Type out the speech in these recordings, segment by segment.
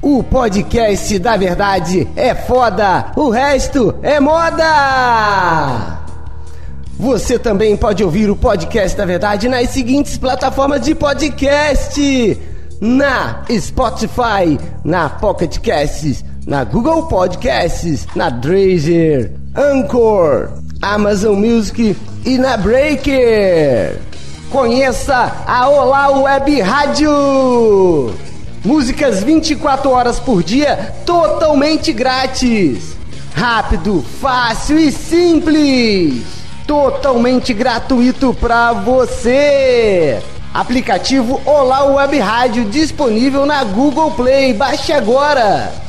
O podcast da verdade é foda, o resto é moda! Você também pode ouvir o podcast da verdade nas seguintes plataformas de podcast: na Spotify, na Pocket Casts, na Google Podcasts, na Deezer, Anchor, Amazon Music e na Breaker. Conheça a Olá Web Rádio! Músicas 24 horas por dia, totalmente grátis. Rápido, fácil e simples. Totalmente gratuito para você. Aplicativo Olá Web Rádio disponível na Google Play. Baixe agora.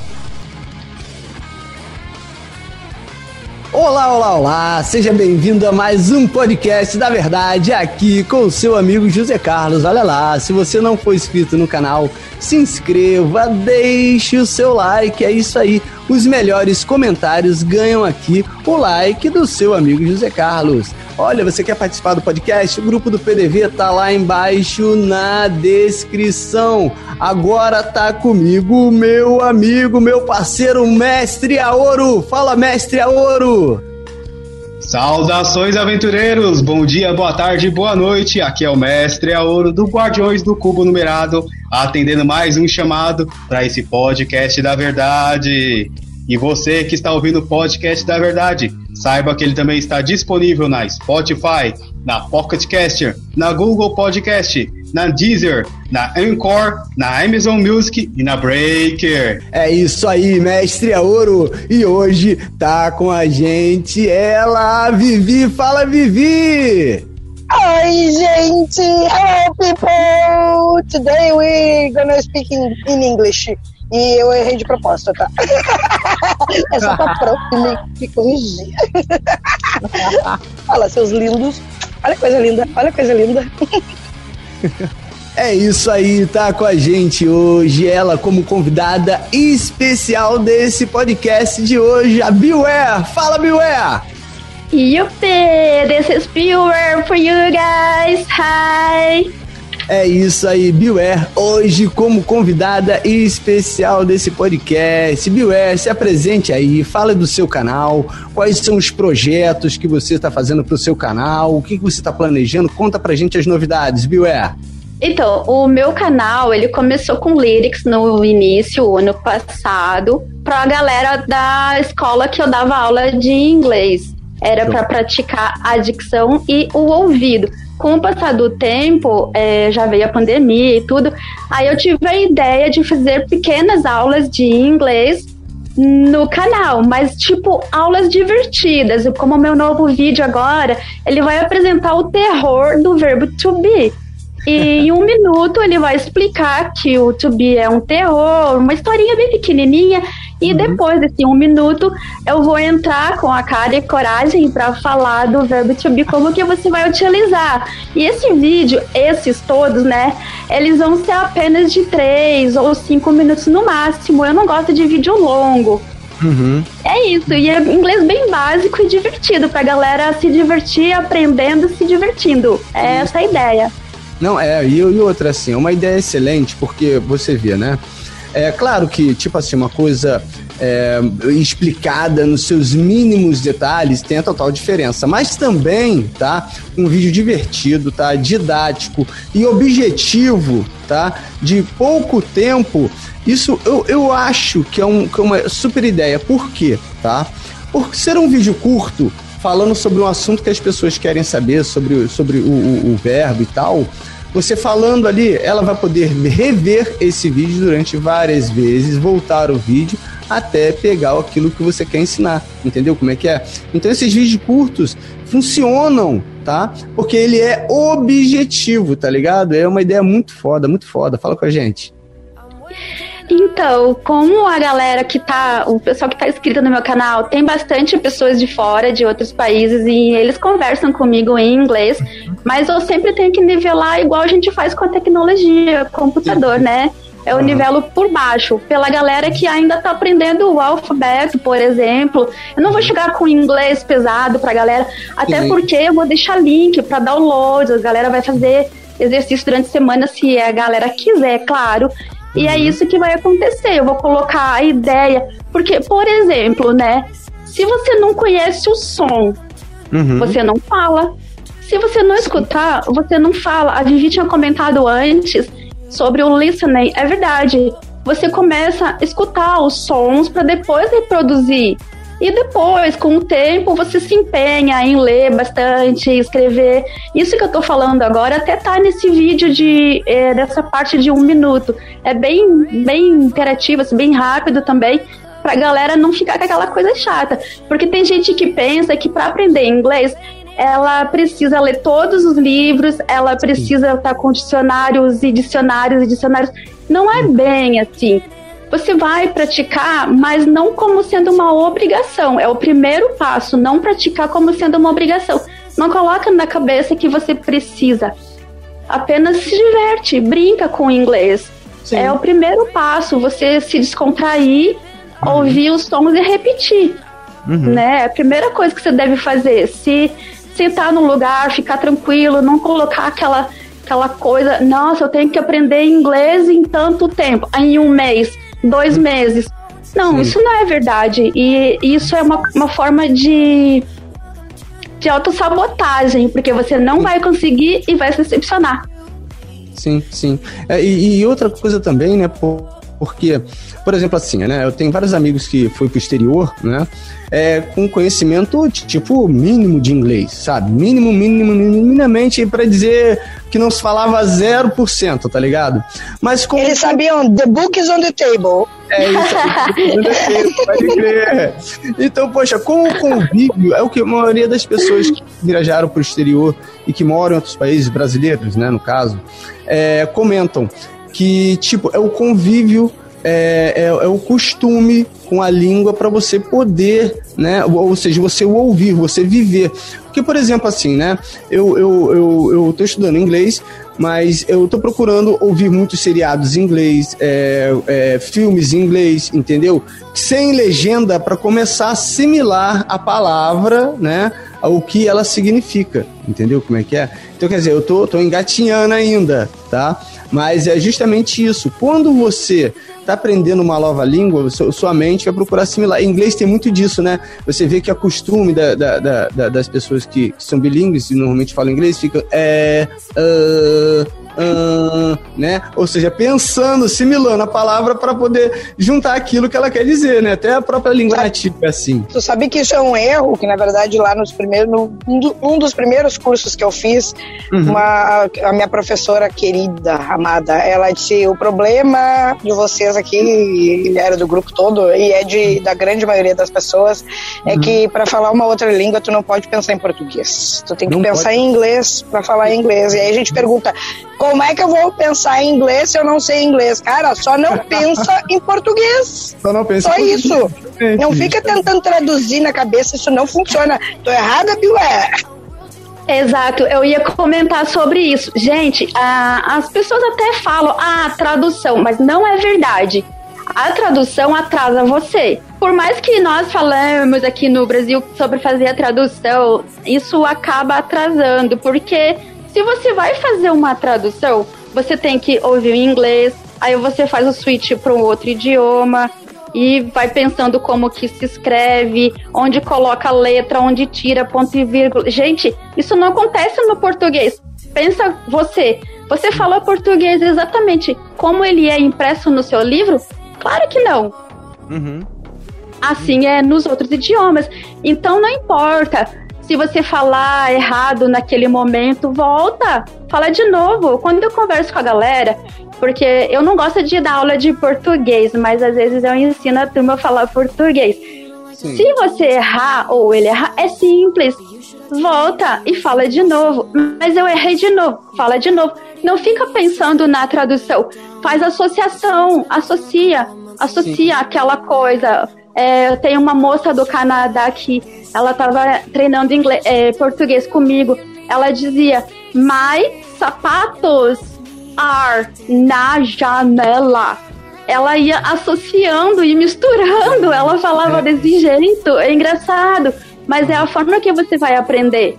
Olá, olá, olá! Seja bem-vindo a mais um podcast da verdade aqui com o seu amigo José Carlos. Olha lá, se você não for inscrito no canal, se inscreva, deixe o seu like, é isso aí. Os melhores comentários ganham aqui o like do seu amigo José Carlos. Olha, você quer participar do podcast? O grupo do PDV tá lá embaixo na descrição. Agora tá comigo meu amigo, meu parceiro, Mestre Aoro. Fala, Mestre Aoro! Saudações, aventureiros! Bom dia, boa tarde, boa noite. Aqui é o Mestre Aoro do Guardiões do Cubo Numerado, atendendo mais um chamado para esse podcast da verdade. E você que está ouvindo o podcast da verdade, saiba que ele também está disponível na Spotify, na Pocket Caster, na Google Podcast, na Deezer, na Anchor, na Amazon Music e na Breaker. É isso aí, mestre ouro. E hoje tá com a gente ela, Vivi. Fala, Vivi! Oi, gente! Hello, people! Today we're gonna speak in, in English. E eu errei de propósito, tá? é só pra própria me, corrigir. Olha, seus lindos. Olha que coisa linda, olha que coisa linda. É isso aí, tá com a gente hoje, ela como convidada especial desse podcast de hoje, a Beware. Fala, Beware! Yuppie, this is Beware for you guys. Hi! É isso aí, Beware, hoje como convidada especial desse podcast. Beware, se apresente aí, fala do seu canal, quais são os projetos que você está fazendo para o seu canal, o que, que você está planejando, conta pra gente as novidades, Beware. Então, o meu canal, ele começou com lyrics no início, ano passado, para a galera da escola que eu dava aula de inglês. Era para praticar a dicção e o ouvido com o passar do tempo, é, já veio a pandemia e tudo, aí eu tive a ideia de fazer pequenas aulas de inglês no canal, mas tipo aulas divertidas. Como o meu novo vídeo agora, ele vai apresentar o terror do verbo to be. E em um minuto ele vai explicar que o to be é um terror, uma historinha bem pequenininha e uhum. depois desse um minuto, eu vou entrar com a cara e coragem para falar do verbo to be, como que você vai utilizar. E esse vídeo, esses todos, né, eles vão ser apenas de três ou cinco minutos no máximo. Eu não gosto de vídeo longo. Uhum. É isso, e é inglês bem básico e divertido, pra galera se divertir aprendendo, se divertindo. É essa a ideia. Não, é, e, e outra assim, é uma ideia excelente, porque você vê, né? É claro que, tipo assim, uma coisa é, explicada nos seus mínimos detalhes tem a total diferença. Mas também, tá? Um vídeo divertido, tá? Didático e objetivo, tá? De pouco tempo. Isso eu, eu acho que é, um, que é uma super ideia. Por quê, tá? Por ser um vídeo curto, falando sobre um assunto que as pessoas querem saber, sobre, sobre o, o, o verbo e tal você falando ali, ela vai poder rever esse vídeo durante várias vezes, voltar o vídeo até pegar aquilo que você quer ensinar. Entendeu como é que é? Então esses vídeos curtos funcionam, tá? Porque ele é objetivo, tá ligado? É uma ideia muito foda, muito foda. Fala com a gente. Então, como a galera que tá, o pessoal que tá inscrito no meu canal, tem bastante pessoas de fora, de outros países, e eles conversam comigo em inglês, mas eu sempre tenho que nivelar igual a gente faz com a tecnologia, computador, né? Eu uhum. nivelo por baixo, pela galera que ainda tá aprendendo o alfabeto, por exemplo. Eu não vou chegar com inglês pesado pra galera, até Sim. porque eu vou deixar link para download, a galera vai fazer exercício durante a semana, se a galera quiser, claro. E é uhum. isso que vai acontecer. Eu vou colocar a ideia. Porque, por exemplo, né? Se você não conhece o som, uhum. você não fala. Se você não escutar, você não fala. A Vivi tinha comentado antes sobre o listening. É verdade. Você começa a escutar os sons para depois reproduzir. E depois, com o tempo, você se empenha em ler bastante, escrever. Isso que eu tô falando agora até tá nesse vídeo de é, dessa parte de um minuto. É bem, bem interativo, assim, bem rápido também, pra galera não ficar com aquela coisa chata. Porque tem gente que pensa que para aprender inglês ela precisa ler todos os livros, ela precisa estar com dicionários e dicionários e dicionários. Não é bem assim você vai praticar, mas não como sendo uma obrigação. É o primeiro passo, não praticar como sendo uma obrigação. Não coloca na cabeça que você precisa. Apenas se diverte, brinca com o inglês. Sim. É o primeiro passo, você se descontrair, uhum. ouvir os sons e repetir. Uhum. Né? É a primeira coisa que você deve fazer. Se sentar no lugar, ficar tranquilo, não colocar aquela aquela coisa, nossa, eu tenho que aprender inglês em tanto tempo, em um mês dois meses. Não, Sim. isso não é verdade. E isso é uma, uma forma de, de autossabotagem, porque você não vai conseguir e vai se decepcionar. Sim, sim. É, e, e, outra coisa também, né? Porque, por exemplo, assim, né? Eu tenho vários amigos que foi pro exterior, né? É, com conhecimento, tipo, mínimo de inglês, sabe? Mínimo, mínimo, minimamente para dizer que não se falava 0%, tá ligado? Mas com... Eles sabiam, the book is on the table. É isso, pode crer. Então, poxa, com o convívio, é o que a maioria das pessoas que viajaram para o exterior e que moram em outros países brasileiros, né, no caso, é, comentam que, tipo, é o convívio, é, é, é o costume com a língua para você poder, né? Ou seja, você ouvir, você viver. Porque, por exemplo, assim, né? Eu, eu, eu, eu tô estudando inglês, mas eu tô procurando ouvir muitos seriados em inglês, é, é, filmes em inglês, entendeu? Sem legenda para começar a assimilar a palavra, né? O que ela significa, entendeu como é que é? Então, quer dizer, eu tô, tô engatinhando ainda, tá? Mas é justamente isso. Quando você está aprendendo uma nova língua, sua mente vai procurar assimilar. Em inglês tem muito disso, né? Você vê que a costume da, da, da, das pessoas que, que, são bilíngues e normalmente falam inglês fica é, uh, né? Ou seja, pensando, assimilando a palavra para poder juntar aquilo que ela quer dizer, né? Até a própria língua nativa é assim. Tu sabe que isso é um erro, que na verdade lá nos primeiros, no, um dos primeiros cursos que eu fiz, uhum. uma, a minha professora querida, amada, ela disse, o problema de vocês aqui, ele era do grupo todo, e é de, da grande maioria das pessoas, é uhum. que para falar uma outra língua tu não pode pensar em português. Tu tem que não pensar pode. em inglês para falar em inglês. E aí a gente pergunta, como é que eu vou pensar em inglês se eu não sei inglês? Cara, só não pensa em português. Só não pensa Só em isso. Português. Não fica tentando traduzir na cabeça, isso não funciona. Tô errada, Bilé. Exato, eu ia comentar sobre isso. Gente, a, as pessoas até falam, ah, tradução, mas não é verdade. A tradução atrasa você. Por mais que nós falamos aqui no Brasil sobre fazer a tradução, isso acaba atrasando, porque se você vai fazer uma tradução, você tem que ouvir em inglês, aí você faz o switch para um outro idioma e vai pensando como que se escreve, onde coloca a letra, onde tira ponto e vírgula. Gente, isso não acontece no português. Pensa você, você fala português exatamente como ele é impresso no seu livro? Claro que não. Uhum. Assim é nos outros idiomas. Então não importa se você falar errado naquele momento, volta, fala de novo. Quando eu converso com a galera, porque eu não gosto de dar aula de português, mas às vezes eu ensino a turma a falar português. Sim. Se você errar ou ele errar, é simples. Volta e fala de novo. Mas eu errei de novo. Fala de novo. Não fica pensando na tradução. Faz associação. Associa. Associa Sim. aquela coisa. É, tem uma moça do Canadá que ela estava treinando inglês, é, português comigo. Ela dizia: My sapatos are na janela. Ela ia associando e misturando. Ela falava é. desse jeito. É engraçado. Mas é a forma que você vai aprender.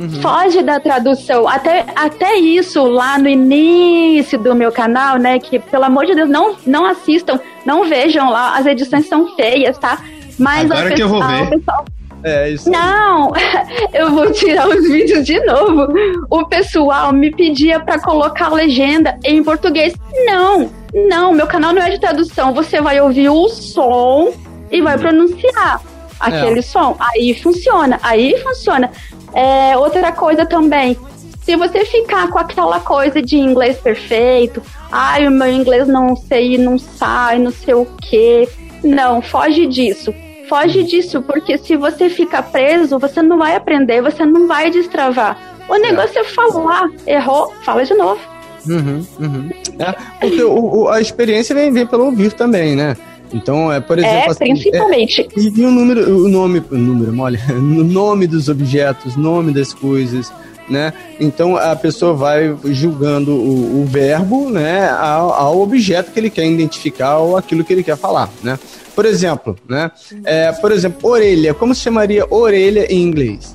Uhum. Foge da tradução. Até, até isso lá no início do meu canal, né? Que, pelo amor de Deus, não, não assistam, não vejam lá. As edições são feias, tá? Mas Agora pessoal, que eu vou ver. Pessoal, é, isso Não, eu vou tirar os vídeos de novo. O pessoal me pedia para colocar a legenda em português. Não, não, meu canal não é de tradução. Você vai ouvir o som e vai pronunciar aquele é. som. Aí funciona, aí funciona. É, outra coisa também, se você ficar com aquela coisa de inglês perfeito, ai, o meu inglês não sei, não sai, não sei o quê. Não, foge disso. Foge disso, porque se você ficar preso, você não vai aprender, você não vai destravar. O negócio é, é falar, errou, fala de novo. Uhum, uhum. É, porque o, o, a experiência vem, vem pelo ouvir também, né? Então, é, por exemplo. É, assim, principalmente. É, e o número, o nome, o número, mole, o nome dos objetos, nome das coisas, né? Então a pessoa vai julgando o, o verbo, né, ao, ao, objeto que ele quer identificar ou aquilo que ele quer falar, né? Por exemplo, né? É, por exemplo, orelha. Como se chamaria orelha em inglês?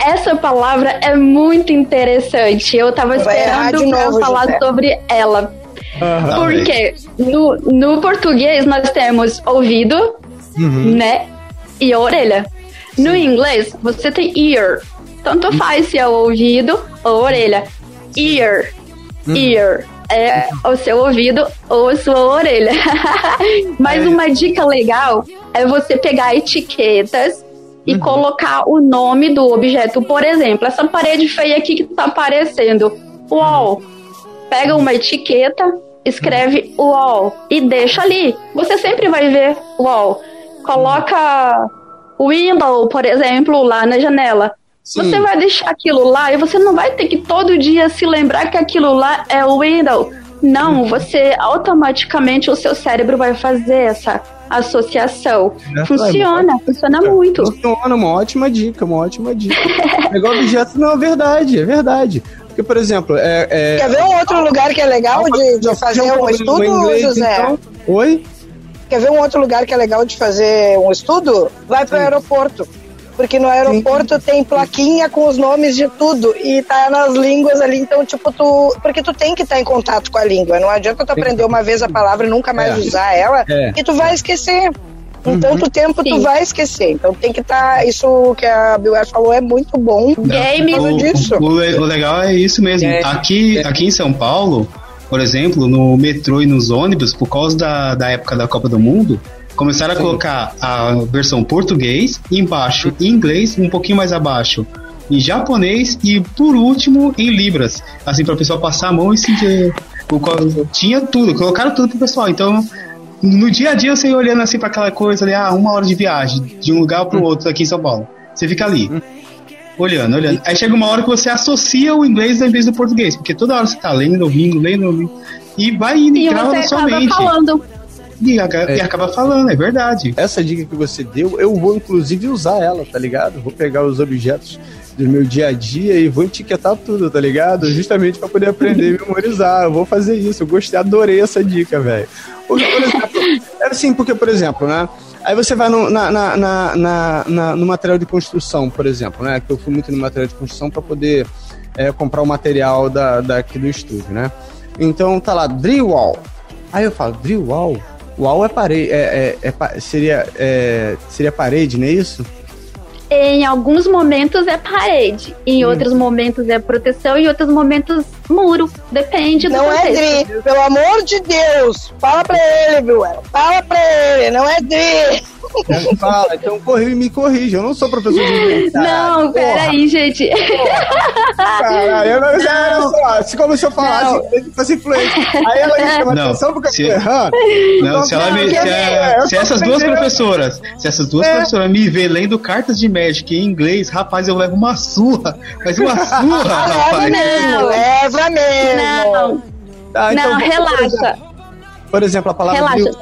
Essa palavra é muito interessante. Eu estava esperando para falar José. sobre ela. Uhum. Porque no, no português nós temos ouvido, uhum. né? E orelha. No inglês, você tem ear. Tanto faz se é o ouvido ou orelha. Ear. Uhum. Ear. É o seu ouvido ou a sua orelha. Mas é. uma dica legal é você pegar etiquetas e uhum. colocar o nome do objeto. Por exemplo, essa parede feia aqui que tá aparecendo. Wall. Pega uma etiqueta, escreve wall e deixa ali. Você sempre vai ver wall. Coloca window, por exemplo, lá na janela. Sim. Você vai deixar aquilo lá e você não vai ter que todo dia se lembrar que aquilo lá é o window. Não, uhum. você automaticamente o seu cérebro vai fazer essa associação. É, funciona, é, funciona muito. Funciona, uma ótima dica, uma ótima dica. Pegar objeto não é verdade, é verdade. Porque, por exemplo, é, é... Quer ver um outro lugar que é legal de, de fazer um estudo, inglês, José? Então? Oi? Quer ver um outro lugar que é legal de fazer um estudo? Vai para o aeroporto. Porque no aeroporto Sim. tem plaquinha com os nomes de tudo e tá nas línguas ali, então, tipo, tu. Porque tu tem que estar tá em contato com a língua. Não adianta tu aprender uma vez a palavra e nunca mais é. usar ela, é. e tu vai esquecer. Então, uhum. tempo Sim. tu vai esquecer. Então, tem que estar. Tá, isso que a Bill falou é muito bom. Game o, disso. O, o, legal é isso mesmo. É. Aqui, aqui em São Paulo, por exemplo, no metrô e nos ônibus, por causa da, da época da Copa do Mundo, começaram Sim. a colocar a versão português, embaixo em inglês, um pouquinho mais abaixo em japonês e por último em libras, assim para o pessoal passar a mão e sentir. Tinha tudo, colocaram tudo pro pessoal. Então no dia a dia você olhando assim para aquela coisa ali, ah, uma hora de viagem de um lugar para o outro aqui em São Paulo. Você fica ali, olhando, olhando. Aí chega uma hora que você associa o inglês ao invés do português, porque toda hora você tá lendo, ouvindo, lendo, ouvindo, e vai indo e grava na sua mente. Falando. E, é. e, acaba falando, é verdade. Essa dica que você deu, eu vou inclusive usar ela, tá ligado? Vou pegar os objetos do meu dia a dia e vou etiquetar tudo, tá ligado? Justamente para poder aprender e memorizar. Eu vou fazer isso. Eu gostei, adorei essa dica, velho. Por é assim, porque, por exemplo, né? Aí você vai no, na, na, na, na, no material de construção, por exemplo, né? Que eu fui muito no material de construção para poder é, comprar o material da, daqui do estúdio, né? Então tá lá, drywall. Aí eu falo, drywall? Wall é parede, é, é, é seria, é, seria parede, não é isso? Em alguns momentos é parede, em hum. outros momentos é proteção, em outros momentos muro. Depende não do Não é Dri, pelo amor de Deus. Fala pra ele, viu? Fala pra ele, não é Dri. Fala, então corri, me corrija. Eu não sou professor de inglês. Não, peraí, gente. Caralho, mas não. só, se como se eu falasse, ele fosse influente. Aí ela me chama não, atenção porque se, eu tô errando. Não, então, se, ela me, se, é, se essas duas professoras, se essas duas é. professoras me vê lendo cartas de Magic em inglês, rapaz, eu levo uma surra. Mas uma surra, rapaz. Não, leva mesmo. Não, tá, então, não relaxa. Por exemplo, a palavra relaxa.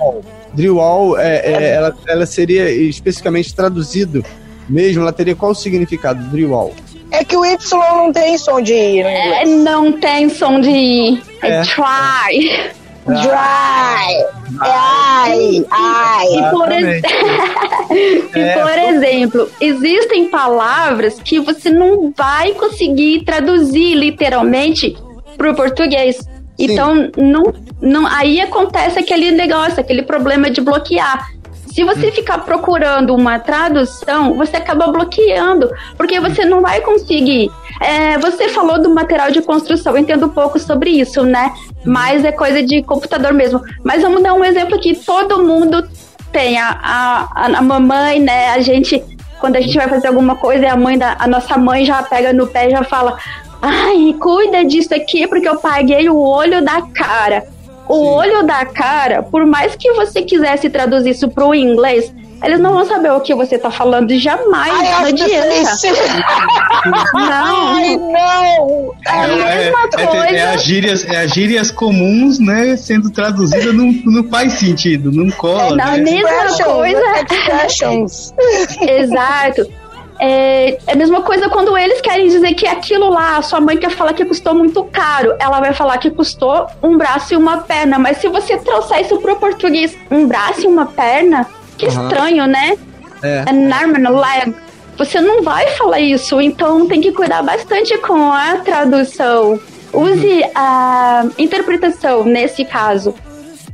Drywall, é, é, é, ela, ela seria especificamente traduzido mesmo, ela teria qual o significado, drywall? É que o Y não tem som de I é, Não tem som de I. É, é try. Dry. É ai, ai. E por, ex- e por exemplo, existem palavras que você não vai conseguir traduzir literalmente para o português. Então, não, não, aí acontece aquele negócio, aquele problema de bloquear. Se você ficar procurando uma tradução, você acaba bloqueando, porque você não vai conseguir. É, você falou do material de construção, eu entendo um pouco sobre isso, né? Mas é coisa de computador mesmo. Mas vamos dar um exemplo aqui: todo mundo tem a, a, a mamãe, né? A gente, quando a gente vai fazer alguma coisa, a mãe da, a nossa mãe já pega no pé e já fala: Ai, cuida disso aqui, porque eu paguei o olho da cara. O Sim. olho da cara, por mais que você quisesse traduzir isso pro inglês, eles não vão saber o que você tá falando jamais. Ai, não the adianta. Não. Ai, não. É a mesma é, é, coisa. é as gírias, é as gírias comuns, né? Sendo traduzida não, não faz sentido, não cola. Na né? mesma Expressions, coisa. Expressions. Exato. É, é a mesma coisa quando eles querem dizer que aquilo lá, a sua mãe quer falar que custou muito caro, ela vai falar que custou um braço e uma perna. Mas se você trouxer isso pro português, um braço e uma perna, que Aham. estranho, né? É. An arm and a leg. Você não vai falar isso, então tem que cuidar bastante com a tradução. Use a interpretação nesse caso.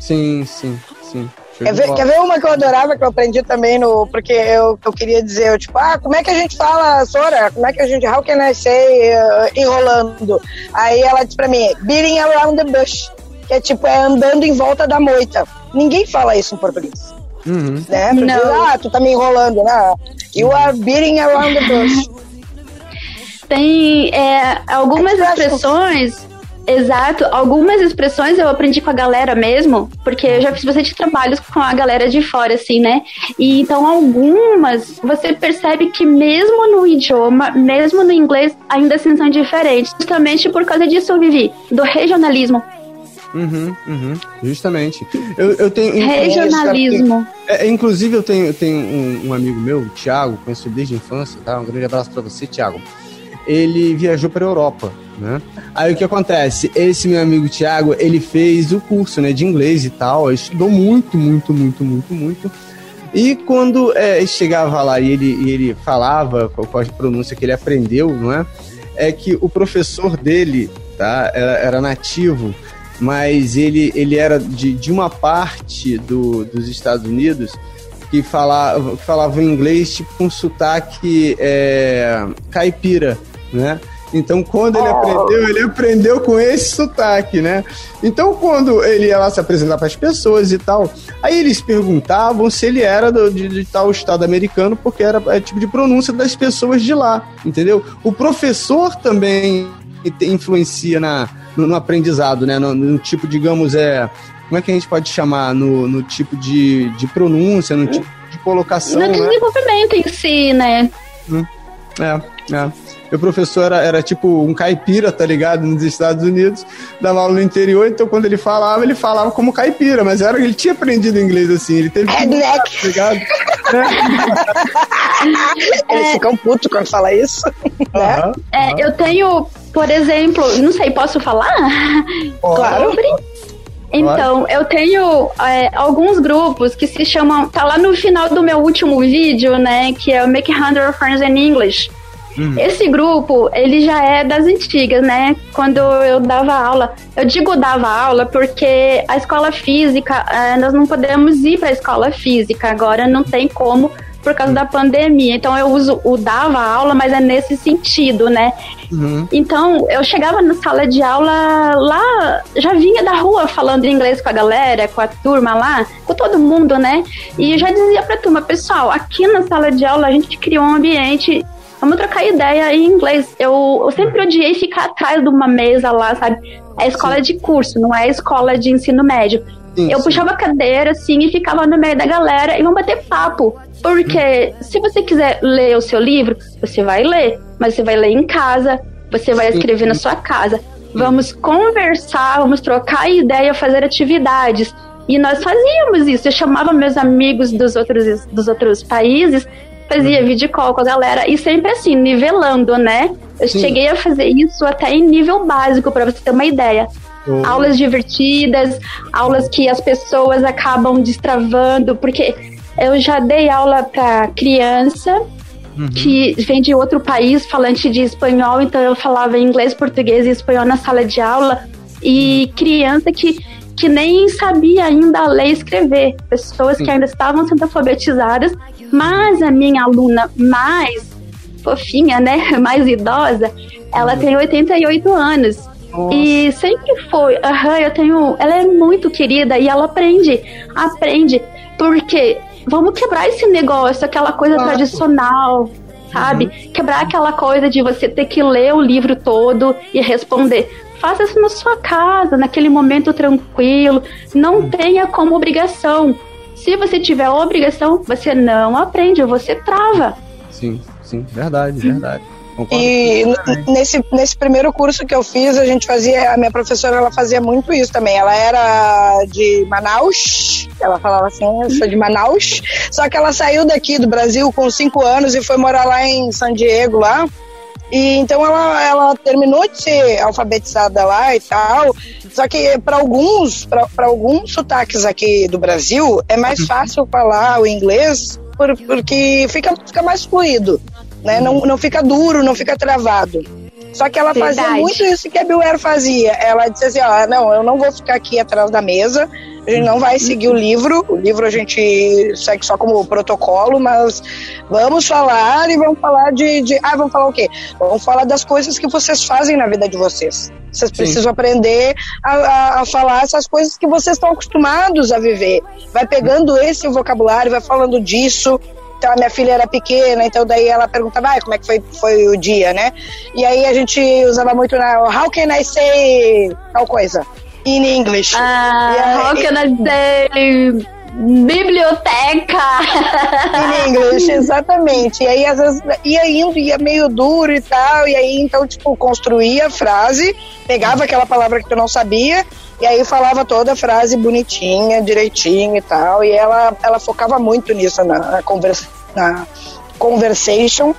Sim, sim, sim. Quer ver, quer ver uma que eu adorava, que eu aprendi também no. Porque eu, eu queria dizer, eu, tipo, ah, como é que a gente fala, Sora? Como é que a gente. How can I say uh, enrolando? Aí ela disse pra mim, beating around the bush. Que é tipo, é andando em volta da moita. Ninguém fala isso em português. Uhum. Né? Não. dizer, ah, tu tá me enrolando, né? You are beating around the bush. Tem é, algumas Expressions. expressões. Exato, algumas expressões eu aprendi com a galera mesmo, porque eu já fiz bastante trabalhos com a galera de fora, assim, né? E então algumas você percebe que mesmo no idioma, mesmo no inglês, ainda assim são diferentes. Justamente por causa disso, Vivi, do regionalismo. Uhum, uhum, justamente. Eu, eu tenho. Regionalismo. É, inclusive, eu tenho, eu tenho um, um amigo meu, Thiago, conheço desde a infância, tá? Um grande abraço pra você, Thiago. Ele viajou pra Europa, né? Aí o que acontece? Esse meu amigo Thiago, ele fez o curso, né, de inglês e tal, estudou muito, muito, muito, muito, muito. E quando é, chegava lá e ele, e ele falava qual a pronúncia que ele aprendeu, não é? É que o professor dele, tá? Era, era nativo, mas ele, ele era de, de uma parte do, dos Estados Unidos que falava, falava inglês tipo com sotaque é, caipira, né? Então, quando ele aprendeu, ele aprendeu com esse sotaque, né? Então, quando ele ia lá se apresentar para as pessoas e tal, aí eles perguntavam se ele era do- de, de tal estado americano, porque era é, tipo de pronúncia das pessoas de lá, entendeu? O professor também influencia na, no, no aprendizado, né? No, no tipo, digamos, é. Como é que a gente pode chamar? No, no tipo de, de pronúncia, no tipo de colocação, No né? desenvolvimento em si, né? É, é. Meu professor era, era tipo um caipira, tá ligado? Nos Estados Unidos, dava aula no interior, então quando ele falava, ele falava como caipira, mas era ele tinha aprendido inglês assim, ele teve que Redneck. tá ligado? Eles ficam putos quando fala isso. né? Aham. É, eu tenho, por exemplo, não sei, posso falar? Claro. Sobre? Então, eu tenho é, alguns grupos que se chamam. Tá lá no final do meu último vídeo, né? Que é o Make 100 Friends in English. Uhum. Esse grupo, ele já é das antigas, né? Quando eu dava aula. Eu digo dava aula porque a escola física, eh, nós não podemos ir para a escola física. Agora não tem como por causa da pandemia. Então eu uso o dava aula, mas é nesse sentido, né? Uhum. Então, eu chegava na sala de aula lá, já vinha da rua falando inglês com a galera, com a turma lá, com todo mundo, né? E eu já dizia pra turma, pessoal, aqui na sala de aula a gente criou um ambiente, vamos trocar ideia em inglês. Eu, eu sempre odiei ficar atrás de uma mesa lá, sabe? É escola de curso, não é escola de ensino médio. Sim, Eu sim. puxava a cadeira assim e ficava no meio da galera e vamos bater papo. Porque se você quiser ler o seu livro, você vai ler, mas você vai ler em casa, você vai Sim. escrever na sua casa. Vamos conversar, vamos trocar ideia, fazer atividades. E nós fazíamos isso. Eu chamava meus amigos dos outros, dos outros países, fazia vídeo call com a galera e sempre assim, nivelando, né? Eu Sim. cheguei a fazer isso até em nível básico, para você ter uma ideia. Oh. Aulas divertidas, aulas que as pessoas acabam destravando, porque eu já dei aula para criança uhum. que vem de outro país, falante de espanhol, então eu falava inglês, português e espanhol na sala de aula, e uhum. criança que, que nem sabia ainda ler e escrever, pessoas Sim. que ainda estavam sendo alfabetizadas, mas a minha aluna mais fofinha, né, mais idosa, ela uhum. tem 88 anos. Nossa. E sempre foi, aham, eu tenho. Ela é muito querida e ela aprende, aprende, porque vamos quebrar esse negócio, aquela coisa Nossa. tradicional, sabe? Uhum. Quebrar aquela coisa de você ter que ler o livro todo e responder. Faça isso na sua casa, naquele momento tranquilo. Não uhum. tenha como obrigação. Se você tiver obrigação, você não aprende, você trava. Sim, sim, verdade, verdade. Concordo e nesse, nesse primeiro curso que eu fiz, a gente fazia, a minha professora ela fazia muito isso também. Ela era de Manaus, ela falava assim, eu sou de Manaus, só que ela saiu daqui do Brasil com cinco anos e foi morar lá em San Diego, lá. E então ela, ela terminou de ser alfabetizada lá e tal. Só que para alguns, para alguns sotaques aqui do Brasil, é mais uhum. fácil falar o inglês por, porque fica, fica mais fluido né? Não, não fica duro, não fica travado. Só que ela Verdade. fazia muito isso que a Bill fazia. Ela disse assim: ó, não, eu não vou ficar aqui atrás da mesa, a gente não vai seguir o livro. O livro a gente segue só como protocolo, mas vamos falar e vamos falar de. de ah, vamos falar o quê? Vamos falar das coisas que vocês fazem na vida de vocês. Vocês Sim. precisam aprender a, a, a, falar essas coisas que vocês estão acostumados a viver. Vai pegando esse vocabulário, vai falando disso, então a minha filha era pequena, então daí ela perguntava, ah, como é que foi, foi o dia, né? E aí a gente usava muito na How can I say tal coisa? In English. Ah, how can I say biblioteca. In English, exatamente. E aí, às vezes, ia indo, ia meio duro e tal, e aí, então, tipo, construía a frase, pegava aquela palavra que tu não sabia, e aí falava toda a frase bonitinha, direitinho e tal. E ela, ela focava muito nisso na, na, conversa, na conversation,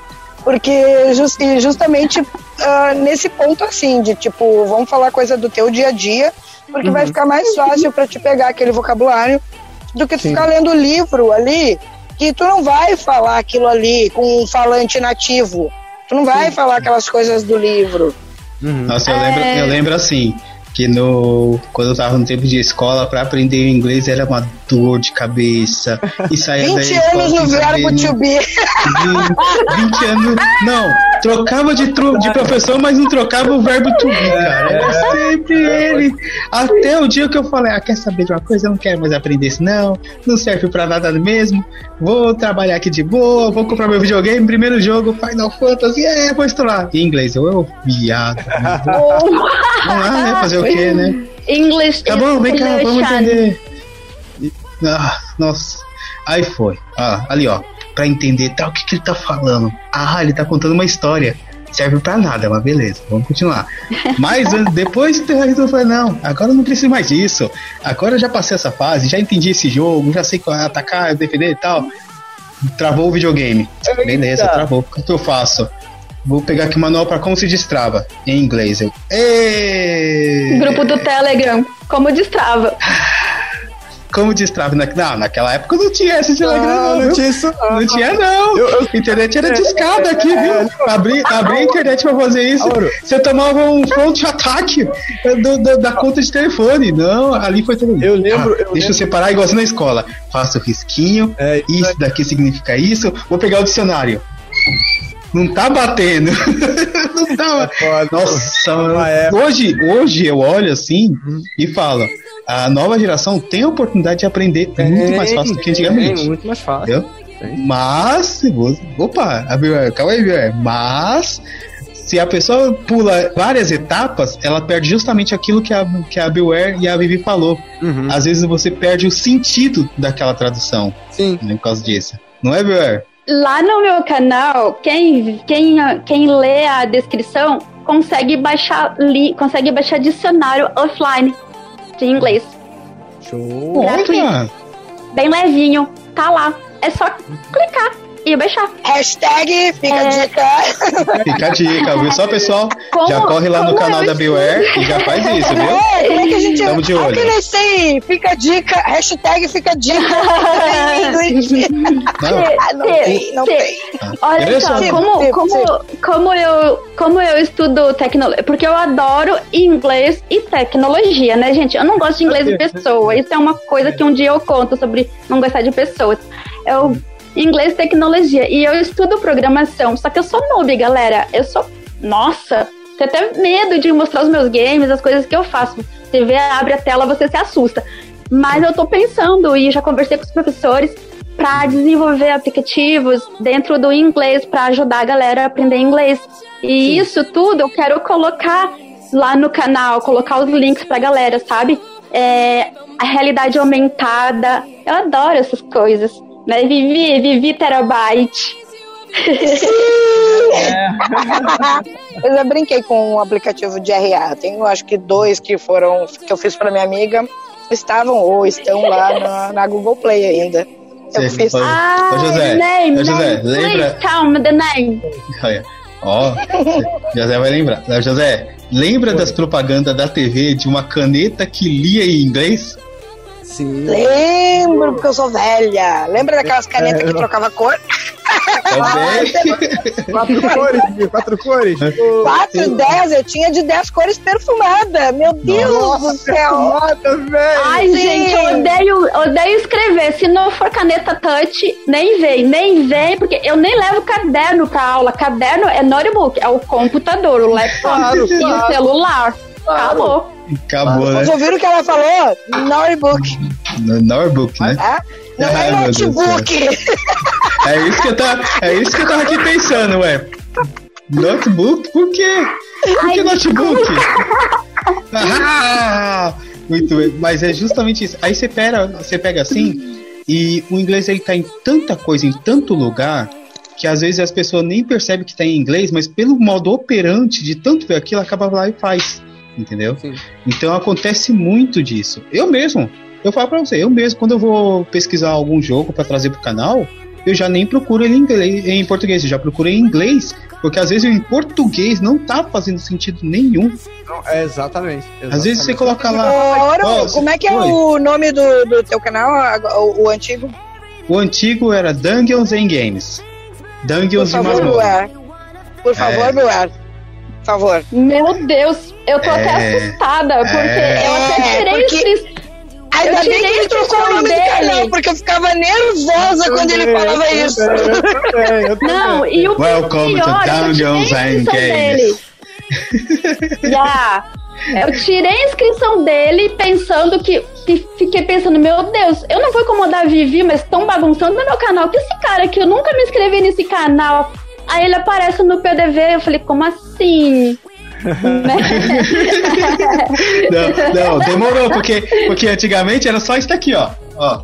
porque just, justamente uh, nesse ponto assim, de tipo, vamos falar coisa do teu dia a dia, porque uhum. vai ficar mais fácil para te pegar aquele vocabulário do que tu ficar lendo o livro ali, que tu não vai falar aquilo ali com um falante nativo. Tu não vai Sim. falar aquelas coisas do livro. Uhum. Nossa, eu, é... lembro, eu lembro assim, que no quando eu tava no tempo de escola para aprender inglês era uma dor de cabeça. E saía 20 da anos no verbo to be 20, anos não trocava de, tro, de professor mas não trocava o verbo to be cara era é. sempre ele até o dia que eu falei ah quer saber de uma coisa eu não quero mais aprender isso não não serve para nada mesmo vou trabalhar aqui de boa vou comprar meu videogame primeiro jogo Final Fantasy é vou estourar em inglês eu, eu viado vamos lá né fazer o quê, né? English. Tá bom, vem cá, vamos entender. Ah, nossa. Aí foi. Ah, ali, ó. Pra entender tá, o que, que ele tá falando. Ah, ele tá contando uma história. Serve pra nada, mas beleza, vamos continuar. Mas depois eu falei, não, agora eu não preciso mais disso. Agora eu já passei essa fase, já entendi esse jogo, já sei qual é atacar, defender e tal. Travou o videogame. Beleza, travou. O que eu faço? Vou pegar aqui o manual para como se destrava em inglês. Eu, Grupo do Telegram, como destrava. Como destrava? Na, não, naquela época não tinha esse Telegram, não. Não, não tinha isso. Não, não tinha, não. Eu, eu, internet era discada aqui, viu? Abri, abri a internet pra fazer isso. Você tomava um front ataque do, do, da conta de telefone. Não, ali foi tudo. Eu lembro. Ah, eu deixa lembro. eu separar igualzinho na escola. Faço risquinho. É, isso daqui significa isso. Vou pegar o dicionário não tá batendo. não tá. É Nossa, é hoje, hoje eu olho assim uhum. e falo: a nova geração tem a oportunidade de aprender tem, muito mais fácil do que antigamente. Tem, muito mais fácil. Mas, opa, calma aí, mas se a pessoa pula várias etapas, ela perde justamente aquilo que a, que a Beware e a Vivi falou. Uhum. Às vezes você perde o sentido daquela tradução. Sim. Né, por causa disso. Não é, Beware? Lá no meu canal, quem, quem, quem lê a descrição consegue baixar, li, consegue baixar dicionário offline de inglês. Show! Gratuito. Bem levinho. Tá lá. É só clicar. Ia baixar. Hashtag fica a É. dica. Fica a dica, viu? Só, pessoal, Como- já corre lá no como canal eu da Beware e já faz isso, viu? É, como é que a gente. Tamo de olho. can I say? Fica a dica. Hashtag fica a dica. em inglês. Não, Ah, não tem, não tem. Olha só, como, como, como, eu, como eu estudo tecnologia, porque eu adoro inglês e tecnologia, né, gente? Eu não gosto de inglês e pessoa. Isso é uma coisa que um dia eu conto sobre não gostar de pessoas. Eu inglês tecnologia. E eu estudo programação, só que eu sou noob, galera. Eu sou. Nossa! Tenho até medo de mostrar os meus games, as coisas que eu faço. Você vê, abre a tela, você se assusta. Mas eu tô pensando e já conversei com os professores para desenvolver aplicativos dentro do inglês para ajudar a galera a aprender inglês. E isso tudo eu quero colocar lá no canal, colocar os links pra galera, sabe? É, a realidade aumentada. Eu adoro essas coisas. Né? Vivi, Vivi Terabyte. Eu já brinquei com um aplicativo de RA. Tenho acho que dois que foram que eu fiz para minha amiga. Estavam ou estão lá na, na Google Play ainda. Eu fiz. foi- Ah, Ô, José, name, ô, José, name, lembra- please tell me the name. Olha, Ó, José vai lembrar. José, lembra das propagandas da TV de uma caneta que lia em inglês? Sim. Lembro, porque eu sou velha. Lembra daquelas canetas É, eu que não- trocava cor? Também. Quatro cores, quatro cores. Quatro, dez, eu tinha de dez cores perfumada. Meu Deus do céu. Nada, velho. Ai, Sim. gente, eu odeio, odeio escrever. Se não for caneta touch, nem vem, nem vem, porque eu nem levo caderno pra aula. Caderno é notebook, é o computador, o laptop Claro, e claro. o celular. Acabou. Acabou, né? Vocês ouviram o que ela falou? Notebook, No Notebook, né? tá? Não é do notebook. É isso que eu tava, é isso que eu tava aqui pensando, ué. Notebook? Por quê? Por que notebook? Ah, muito bem. Mas é justamente isso. Aí você pega, você pega assim, e o inglês ele tá em tanta coisa, em tanto lugar, que às vezes as pessoas nem percebem que tá em inglês, mas pelo modo operante de tanto ver aquilo, acaba lá e faz. Entendeu? Sim. Então acontece muito disso. Eu mesmo, eu falo pra você, eu mesmo, quando eu vou pesquisar algum jogo pra trazer pro canal, eu já nem procuro ele em, inglês, em português, eu já procuro em inglês, porque às vezes em português não tá fazendo sentido nenhum. Não, é exatamente, Às vezes você exatamente. coloca lá. Ó, como é que é oi. o nome do, do teu canal, o, o antigo? O antigo era Dungeons and Games. Por Dungeons e favor. Buar. Por favor, É. Buar. Por favor. Meu Deus, eu tô até É. assustada, porque É. eu até É, tirei porque- inscrição. Ainda Eu bem que ele trocou o nome do dele. canal, porque eu ficava nervosa quando ele falava eu isso. também, eu também, eu também. Não, e o Welcome pior to é que eu tirei a Dungeons and inscrição dele. Já. Eu tirei a inscrição dele pensando que. que- Fiquei pensando, meu Deus, eu não vou incomodar a Vivi, mas estão bagunçando no meu canal. Que esse cara aqui, eu nunca me inscrevi nesse canal. Aí ele aparece no PDV, eu falei, como assim? Não, não, demorou, porque, porque antigamente era só isso daqui, ó. ó.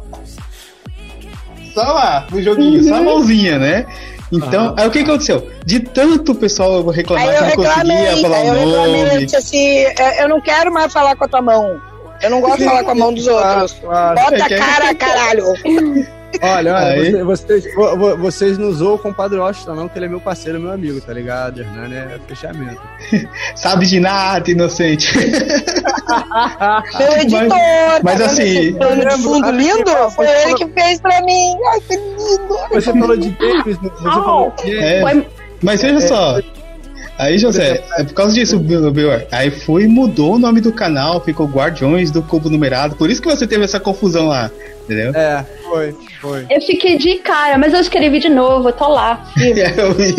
Só lá, no joguinho, só a mãozinha, né? Então, aí o que aconteceu? De tanto o pessoal reclamar Aí eu que não conseguia falar o eu reclamei, eu nome. disse assim, "É, eu não quero mais falar com a tua mão. Eu não gosto de falar com a mão dos outros. Claro. Bota É a cara, caralho. Olha, olha, vocês, vo- vo- vocês não zoam com o Padre Washington, não, que ele é meu parceiro, meu amigo, tá ligado? Hernani é fechamento. Sabe de nada, inocente. Meu editor. mas tá vendo assim- plano de fundo lindo? Foi ele que fez pra mim. Ai, que lindo. Você falou de games, você falou de. É, mas veja só. Aí, José, é por causa disso, Bill, Bill, aí foi e mudou o nome do canal, ficou Guardiões do Cubo Numerado. Por isso que você teve essa confusão lá, entendeu? É, foi, foi. Eu fiquei de cara, mas eu escrevi de novo, eu tô lá. Eu vi.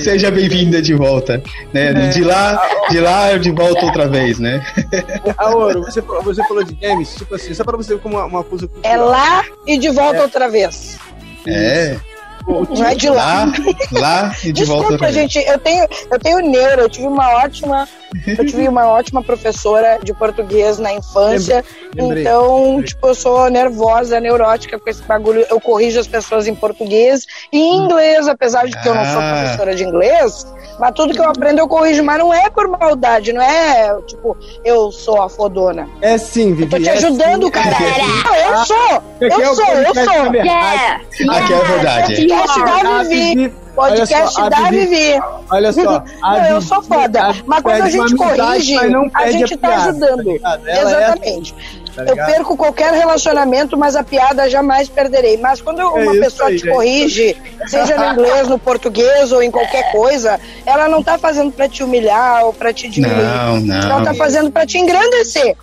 Seja bem-vinda de volta. Né? É. De lá, de lá eu de volta outra vez, né? Ouro, você, falou- você falou de games, tipo assim, só pra você ver como uma, uma coisa É lá e de volta outra vez. É, O Não é de lá. lá, lá e de volta Desculpa, outra vez. gente, eu tenho, eu tenho neuro, eu tive uma ótima Eu tive uma ótima professora de português na infância. Lembrei, então, lembrei. tipo, eu sou nervosa, neurótica com esse bagulho. Eu corrijo as pessoas em português e em inglês, apesar de que eu não sou Ah. professora de inglês. Mas tudo que eu aprendo eu corrijo, mas não é por maldade, não é tipo, eu sou a fodona. É sim, Vivi. Eu tô te é ajudando, cara. É. Não, eu sou! É Eu sou, eu sou! verdade. Yeah. Aqui é verdade. Podcast da A Vivi. Vivi- Podcast só, a da Vivi- Vivi. Olha só. a Não, eu sou foda. a- Mas quando a uma gente corrige, a gente tá piada, ajudando. ligado? Ela é Exatamente. tá eu perco qualquer relacionamento, mas a piada jamais perderei. Mas quando uma isso pessoa aí, te gente. corrige, seja no inglês, no português ou em qualquer coisa, ela não tá fazendo pra te humilhar ou pra te diminuir. Não, Ela não. tá fazendo pra te engrandecer.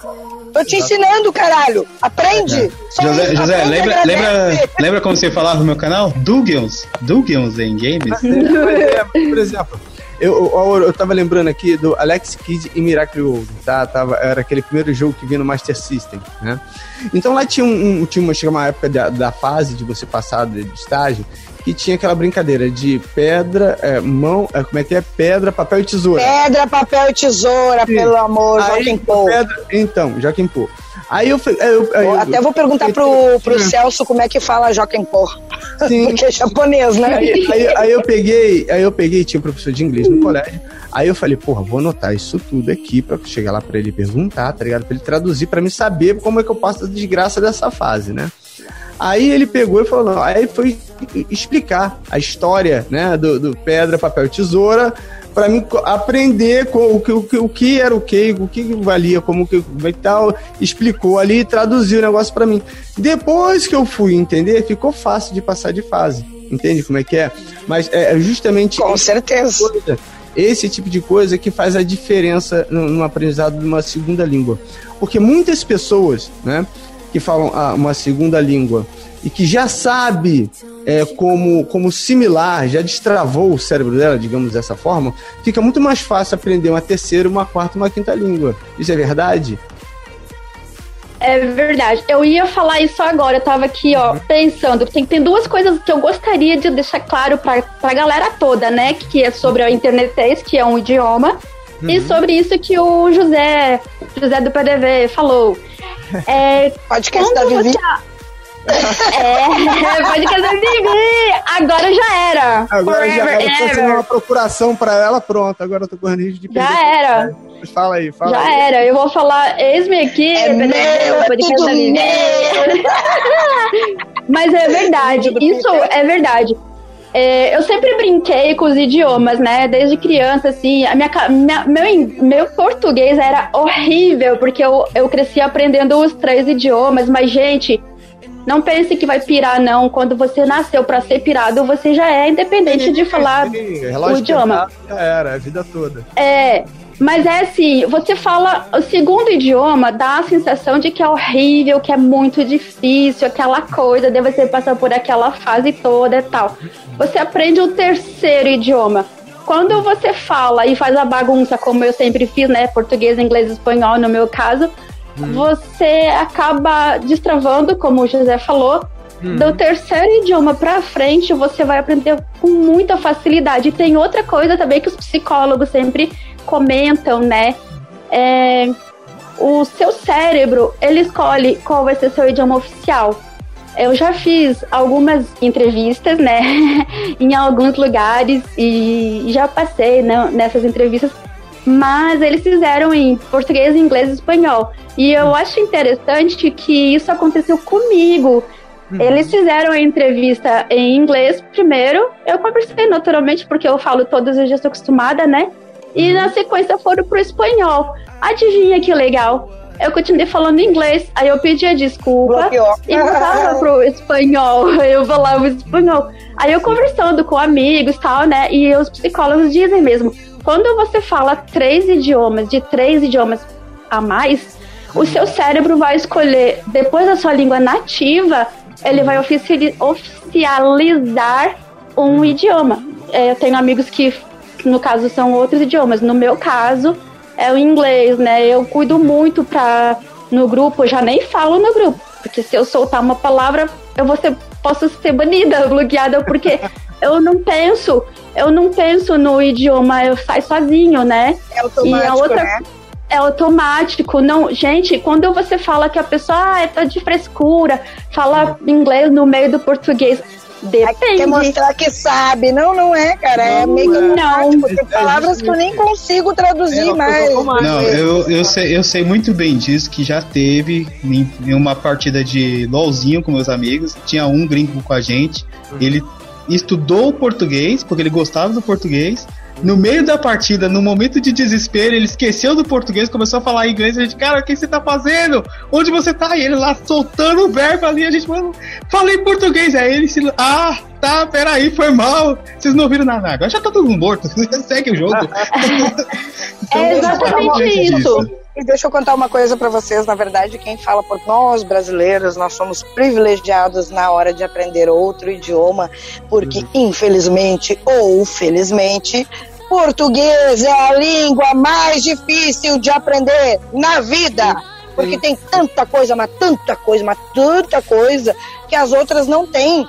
Tô te ensinando, caralho. Aprende. Só José, José aprende lembra, lembra, lembra como você falava no meu canal? Dugions. Dugions em games? Por exemplo, eu, eu, eu tava lembrando aqui do Alex Kidd e Miracle World, tá? Tava, era aquele primeiro jogo que vinha no Master System, né? Então lá tinha, um, um- tinha uma, uma época da, da fase de você passar de estágio que tinha aquela brincadeira de pedra, é, mão, é, como é que é? Pedra, papel e tesoura. Pedra, papel e tesoura, Sim. pelo amor, Aí, Joaquim Pô. pedra, então, Joaquim Pô. Aí eu, eu, aí eu- Até vou perguntar pro, pro Celso como é que fala Joaquim Pô. Sim. Porque é japonês, né? Aí, aí- aí eu peguei, aí eu peguei, tinha um professor de inglês no colégio. Aí eu falei, porra, vou anotar isso tudo aqui pra chegar lá pra ele perguntar, tá ligado? Pra ele traduzir, pra me saber como é que eu passo a desgraça dessa fase, né? Aí ele pegou e falou, não, aí foi explicar a história, né, do, do pedra, papel e tesoura, pra mim aprender o, que, o, que, o que era o que, o que valia, como que e tal, explicou ali e traduziu o negócio pra mim. Depois que eu fui entender, ficou fácil de passar de fase. Entende como é que é? Mas é justamente Com certeza. coisa, esse tipo de coisa que faz a diferença no, no aprendizado de uma segunda língua. Porque muitas pessoas, né, que falam ah, uma segunda língua e que já sabe é, como, como similar, já destravou o cérebro dela, digamos dessa forma, fica muito mais fácil aprender uma terceira, uma quarta, uma quinta língua. Isso é verdade? É verdade. Eu ia falar isso agora. Eu tava aqui, ó, pensando. Tem, tem duas coisas que eu gostaria de deixar claro pra, pra galera toda, né? Que é sobre a internetês, que é um idioma. E sobre isso que o José, José do PDV falou. É, Podcast da Vivi. você... É, podcast da Vivi! Agora já era. Agora já Forever era. and Tô fazendo uma procuração pra ela, pronto. Agora eu tô correndo risco de perder. Já era. Mas Fala aí, fala Já aí. era. Eu vou falar, eis-me aqui, É meu, é podcast tudo da Vivi. Mas é verdade, isso é verdade. É, eu sempre brinquei com os idiomas, né? Desde criança, assim. A minha, minha- meu, meu português era horrível, porque eu, eu cresci aprendendo os três idiomas. Mas, gente, não pense que vai pirar, não. Quando você nasceu pra ser pirado, você já é independente de falar Sim, o idioma. era, a vida toda. é, mas é assim, você fala o segundo idioma, dá a sensação de que é horrível, que é muito difícil, aquela coisa, de você passar por aquela fase toda e tal. Você aprende o terceiro idioma. Quando você fala e faz a bagunça, como eu sempre fiz, né? Português, inglês, espanhol, no meu caso, você acaba destravando, como o José falou. Do terceiro idioma pra frente, você vai aprender com muita facilidade. E tem outra coisa também que os psicólogos sempre comentam, né? É, o seu cérebro, ele escolhe qual vai ser seu idioma oficial. Eu já fiz algumas entrevistas, né, em alguns lugares e já passei né, nessas entrevistas, mas eles fizeram em português, inglês e espanhol. E eu acho interessante que isso aconteceu comigo. Eles fizeram a entrevista em inglês primeiro. Eu conversei naturalmente, porque eu falo todos os dias, estou acostumada, né? E na sequência foram pro espanhol. Adivinha que legal? Eu continuei falando inglês, aí eu pedia desculpa Bloqueou. e mudava pro espanhol. Eu falava espanhol. Aí eu conversando com amigos e tal, né? E os psicólogos dizem mesmo: quando você fala três idiomas, de três idiomas a mais, o seu cérebro vai escolher, depois da sua língua nativa, ele vai oficiali- oficializar um idioma. É, eu tenho amigos que, no caso, são outros idiomas. No meu caso, é o inglês, né? Eu cuido muito pra. No grupo, eu já nem falo no grupo. Porque se eu soltar uma palavra, eu vou ser, posso ser banida, bloqueada, porque eu não penso, eu não penso no idioma, eu saio sozinho, né? É automático, e a outra, né? É automático, não, gente, quando você fala que a pessoa ah, tá de frescura, fala inglês no meio do português, depende. Quer mostrar que sabe. Não, não é, cara. É meio que Não. automático. Tem palavras que eu nem consigo traduzir É, mais. Não, eu, eu, sei, eu sei muito bem disso, que já teve em, em uma partida de LOLzinho com meus amigos, tinha um gringo com a gente, ele estudou o português, porque ele gostava do português, no meio da partida, no momento de desespero, ele esqueceu do português, começou a falar inglês, a gente, cara, o que você tá fazendo? Onde você tá? E ele lá soltando o verbo ali, a gente, mano, falei português, aí ele se, ah, tá, peraí, foi mal, vocês não ouviram nada, agora já tá todo mundo morto, segue o jogo. Então, É exatamente exatamente isso. E deixa eu contar uma coisa pra vocês, na verdade, quem fala por nós brasileiros, nós somos privilegiados na hora de aprender outro idioma, porque infelizmente ou felizmente, português é a língua mais difícil de aprender na vida. Porque tem tanta coisa, mas tanta coisa, mas tanta coisa que as outras não têm.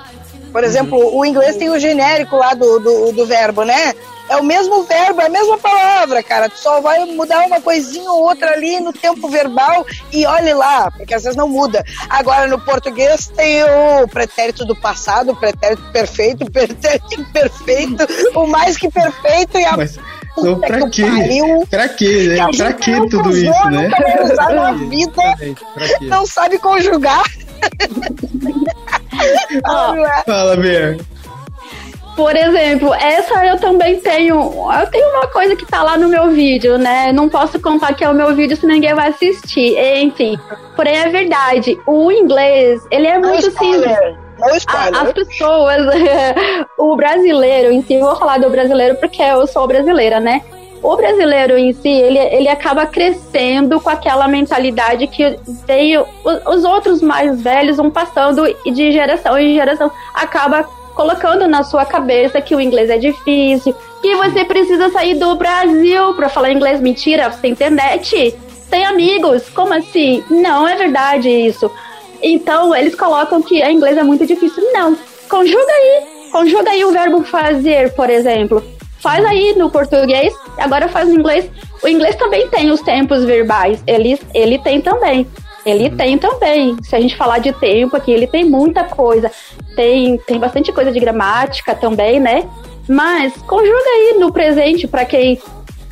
Por exemplo, o inglês tem o genérico lá do, do, do verbo, né? É o mesmo verbo, é a mesma palavra, cara. Tu só vai mudar uma coisinha ou outra ali no tempo verbal e olhe lá, porque às vezes não muda. Agora, no português tem o pretérito do passado, o pretérito perfeito, o pretérito imperfeito, o mais que perfeito e a Mas, então, pra que quê? pariu. Pra quê, Que né? a Pra nunca tudo usou, isso, né? Usar na vida, quê? não sabe conjugar. É? Fala, Ber. Por exemplo, essa eu também tenho. Eu tenho uma coisa que tá lá no meu vídeo, né? Não posso contar que é o meu vídeo se ninguém vai assistir. Enfim. Porém, é verdade. O inglês, ele é Não muito simples. A- as pessoas, o brasileiro em si, eu vou falar do brasileiro porque eu sou brasileira, né? O brasileiro em si, ele, ele acaba crescendo com aquela mentalidade que veio, os outros mais velhos vão passando de geração em geração, acaba colocando na sua cabeça que o inglês é difícil, que você precisa sair do Brasil para falar inglês. Mentira, você tem internet, tem amigos, como assim? Não é verdade isso. Então, eles colocam que a inglês é muito difícil. Não. Conjuga aí. Conjuga aí o verbo fazer, por exemplo. Faz aí no português, agora faz no inglês. O inglês também tem os tempos verbais. Ele, ele tem também. Ele tem também. Se a gente falar de tempo aqui, ele tem muita coisa. Tem, tem bastante coisa de gramática também, né? Mas conjuga aí no presente para quem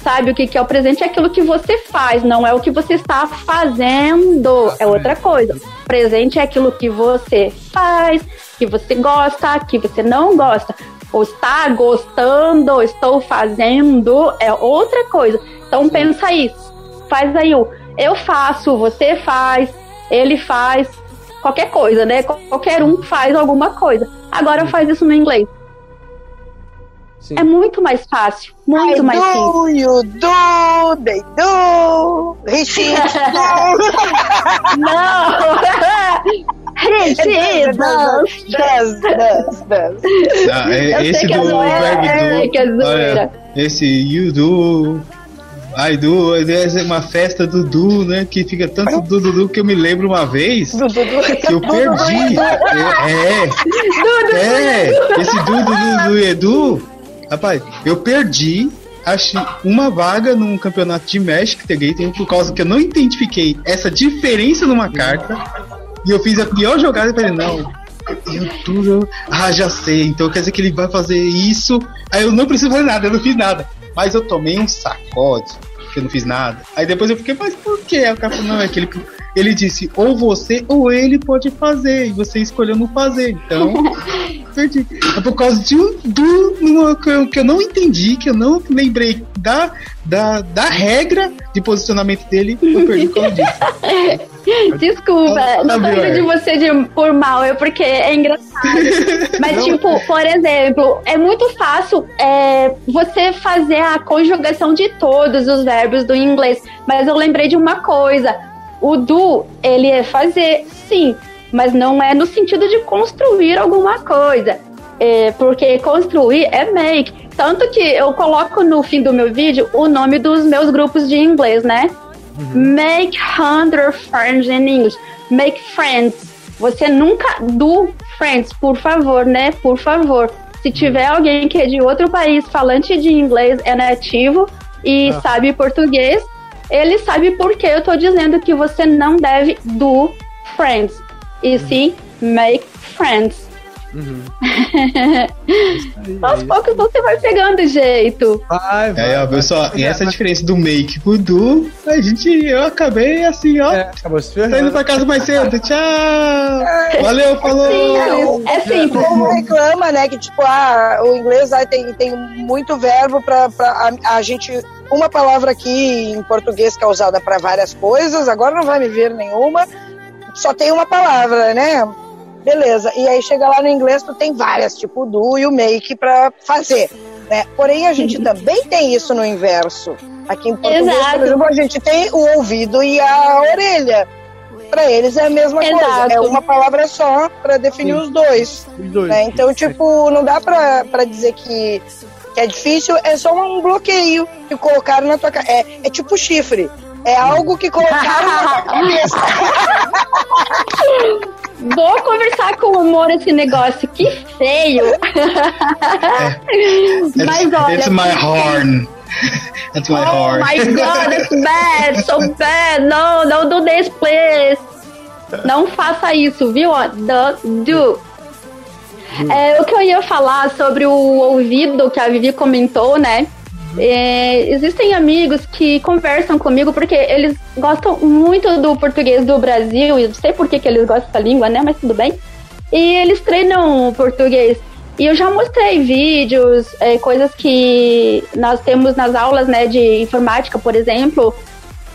sabe o que, que é o presente, é aquilo que você faz, não é o que você está fazendo, é outra coisa. Presente é aquilo que você faz, que você gosta, que você não gosta. Ou está gostando, estou fazendo, é outra coisa. Então pensa isso. Faz aí o eu faço, você faz, ele faz, qualquer coisa, né? Qualquer um faz alguma coisa. Agora faz isso no inglês. Sim. É muito mais fácil, muito I mais simples. do, you do, they do, do. Não! Gente, não! Does, does, does. Ah, é- esse é do zoeira, verbo é, do. é olha, esse you do. I do, é uma festa do do, né? Que fica tanto do do do que eu me lembro uma vez Do, do, do. que eu perdi. É, é, é, esse do do do, do Edu, rapaz, eu perdi. Acho uma vaga num campeonato de Magic que peguei tem por causa que eu não identifiquei essa diferença numa carta e eu fiz a pior jogada e falei, não, eu tudo. Ah, já sei. Então quer dizer que ele vai fazer isso. Aí eu não preciso fazer nada, eu não fiz nada. Mas eu tomei um sacode, que eu não fiz nada. Aí depois eu fiquei, mas por quê? Aí o cara falou, não, é que ele, ele disse, ou você ou ele pode fazer. E você escolheu não fazer. Então, perdi. É por causa de um do numa- que eu, que eu não entendi, que eu não lembrei da, da, da regra de posicionamento dele, eu perdi por causa disso. Desculpa, não tô indo de você de, por mal, é porque é engraçado. Mas, tipo, por exemplo, é muito fácil é, você fazer a conjugação de todos os verbos do inglês. Mas eu lembrei de uma coisa. O do, ele é fazer, sim, mas não é no sentido de construir alguma coisa. É, porque construir é make. Tanto que eu coloco no fim do meu vídeo o nome dos meus grupos de inglês, né? Make hundred friends in English. Make friends. Você nunca do friends, por favor, né? Por favor. se tiver alguém que é de outro país, falante de inglês, é nativo e Ah. sabe português, ele sabe por que eu tô dizendo que você não deve do friends, e sim make friends. Uhum. Aos poucos você vai pegando o jeito. Vai, vai. Aí, ó, pessoal, e essa diferença do make pro do, a gente, eu acabei assim, ó. É, acabou se ferrando. pra casa mais cedo. Tchau! Valeu, falou! Sim, é O simples. povo reclama, né, que tipo, ah, o inglês ah, tem, tem muito verbo pra, pra a, a gente. Uma palavra aqui em português que é usada pra várias coisas, agora não vai me vir nenhuma, só tem uma palavra, né? Beleza. E aí chega lá no inglês, tu tem várias, tipo o do e o make pra fazer. Né? Porém, a gente também tem isso no inverso. Aqui em português, Exato. por exemplo, a gente tem o ouvido e a orelha. Pra eles é a mesma coisa. Exato. É uma palavra só pra definir os dois. Os dois. né? Então, tipo, não dá pra, pra dizer que, que é difícil, é só um bloqueio que colocaram na tua cabeça. É, é tipo chifre. É algo que colocaram na cabeça. Vou conversar com o humor esse negócio, que feio. Mas olha. It's my horn. It's my Oh horn. my god, it's bad, so bad. No, don't do this, please. Não faça isso, viu? Don't do. É, o que eu ia falar sobre o ouvido que a Vivi comentou, né? É, existem amigos que conversam comigo porque eles gostam muito do português do Brasil, e não sei por que, que eles gostam dessa língua, né? Mas tudo bem. E eles treinam o português. E eu já mostrei vídeos, é, coisas que nós temos nas aulas né, de informática, por exemplo,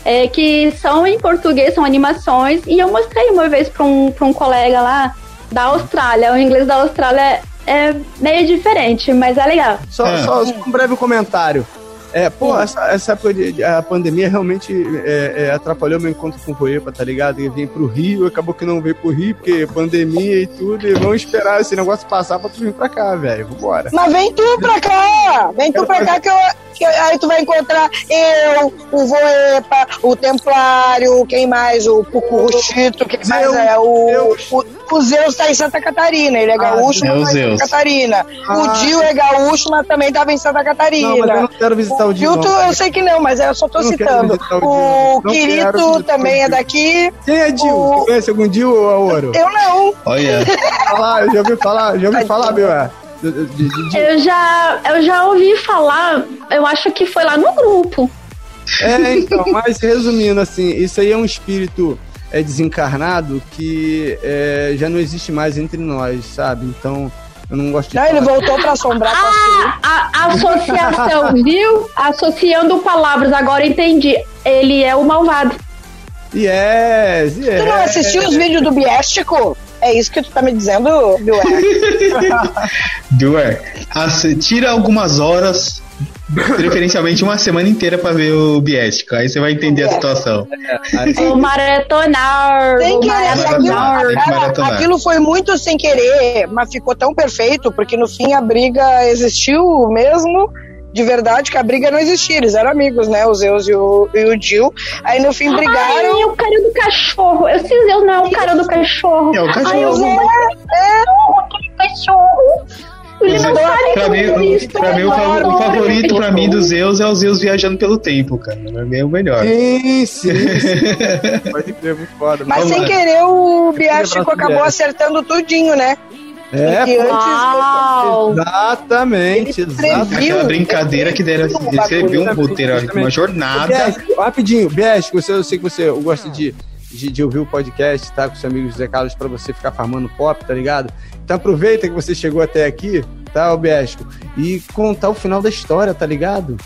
é, que são em português, são animações. E eu mostrei uma vez para um, um colega lá da Austrália. O inglês da Austrália é, meio diferente, mas é legal. Só, É. só um breve comentário. É, pô, essa, essa época de, de- a pandemia realmente é, é, atrapalhou meu encontro com o Coepa, tá ligado? Eu vim pro Rio, acabou que não veio pro Rio, porque pandemia e tudo, e vamos esperar esse negócio passar pra tu vir pra cá, velho. Vambora. Mas vem tu pra cá! Vem tu pra cá que, eu, que aí tu vai encontrar eu, o Voepa, o Templário, quem mais? O Pucuruchito, quem mais é? O, Zeus. o, o Zeus tá em Santa Catarina, ele é gaúcho, é o mas tá em. Santa Catarina. Ah. O Dio é gaúcho, mas também tava em Santa Catarina. Não, mas eu não quero visitar o não. eu sei que não, mas eu só tô Eu citando. o Quirito também é daqui. Quem é Dio? O- Você conhece algum Dio ou Ouro? Eu não. Olha, Falar, já ouvi falar, já ouvi falar, meu. é, Eu já, eu já ouvi falar, eu acho que foi lá no grupo. É, então, mas resumindo, assim, isso aí é um espírito é, desencarnado que é, já não existe mais entre nós, sabe? Então, eu não gosto de. Não, ele voltou pra assombrar com a Sil. A, a associação, viu? Associando palavras, agora entendi. Ele é o malvado. Yes, yes. Tu não assistiu os vídeos do Biéstico? É isso que tu tá me dizendo? Doer, as- tira algumas horas, preferencialmente uma semana inteira pra ver o Biético. Aí você vai entender a situação. O maratonar. Sem o querer, Maratonar, aquilo, tem que cara, maratonar. aquilo foi muito sem querer, mas ficou tão perfeito, porque no fim a briga existiu mesmo, de verdade, que a briga não existia, eles eram amigos, né, os Zeus e o, e o Jill, aí no fim Ai, brigaram, o cara do cachorro. Esse Zeus não é o cara do cachorro. É o cachorro. Ai, eu Pois vou é, aquele cachorro. Ele não sabe Pra mim, isso. pra mim o, fa- o favorito pra mim dos Zeus é os Zeus viajando pelo tempo, cara. Pra mim é o melhor. Sim, sim. Pode crer, muito foda. mas sem querer o abraço, acabou acertando tudinho, né? É, Porque pô, antes... Uau. exatamente, Ele exatamente. Aquela brincadeira que deram, você viu um roteiro, uma jornada. Biesco, rapidinho, você, eu sei que você gosta de, de, de ouvir o podcast, tá? Com seu amigo José Carlos, pra você ficar farmando pop, tá ligado? Então aproveita que você chegou até aqui, tá, Biesco, e contar o final da história, tá ligado?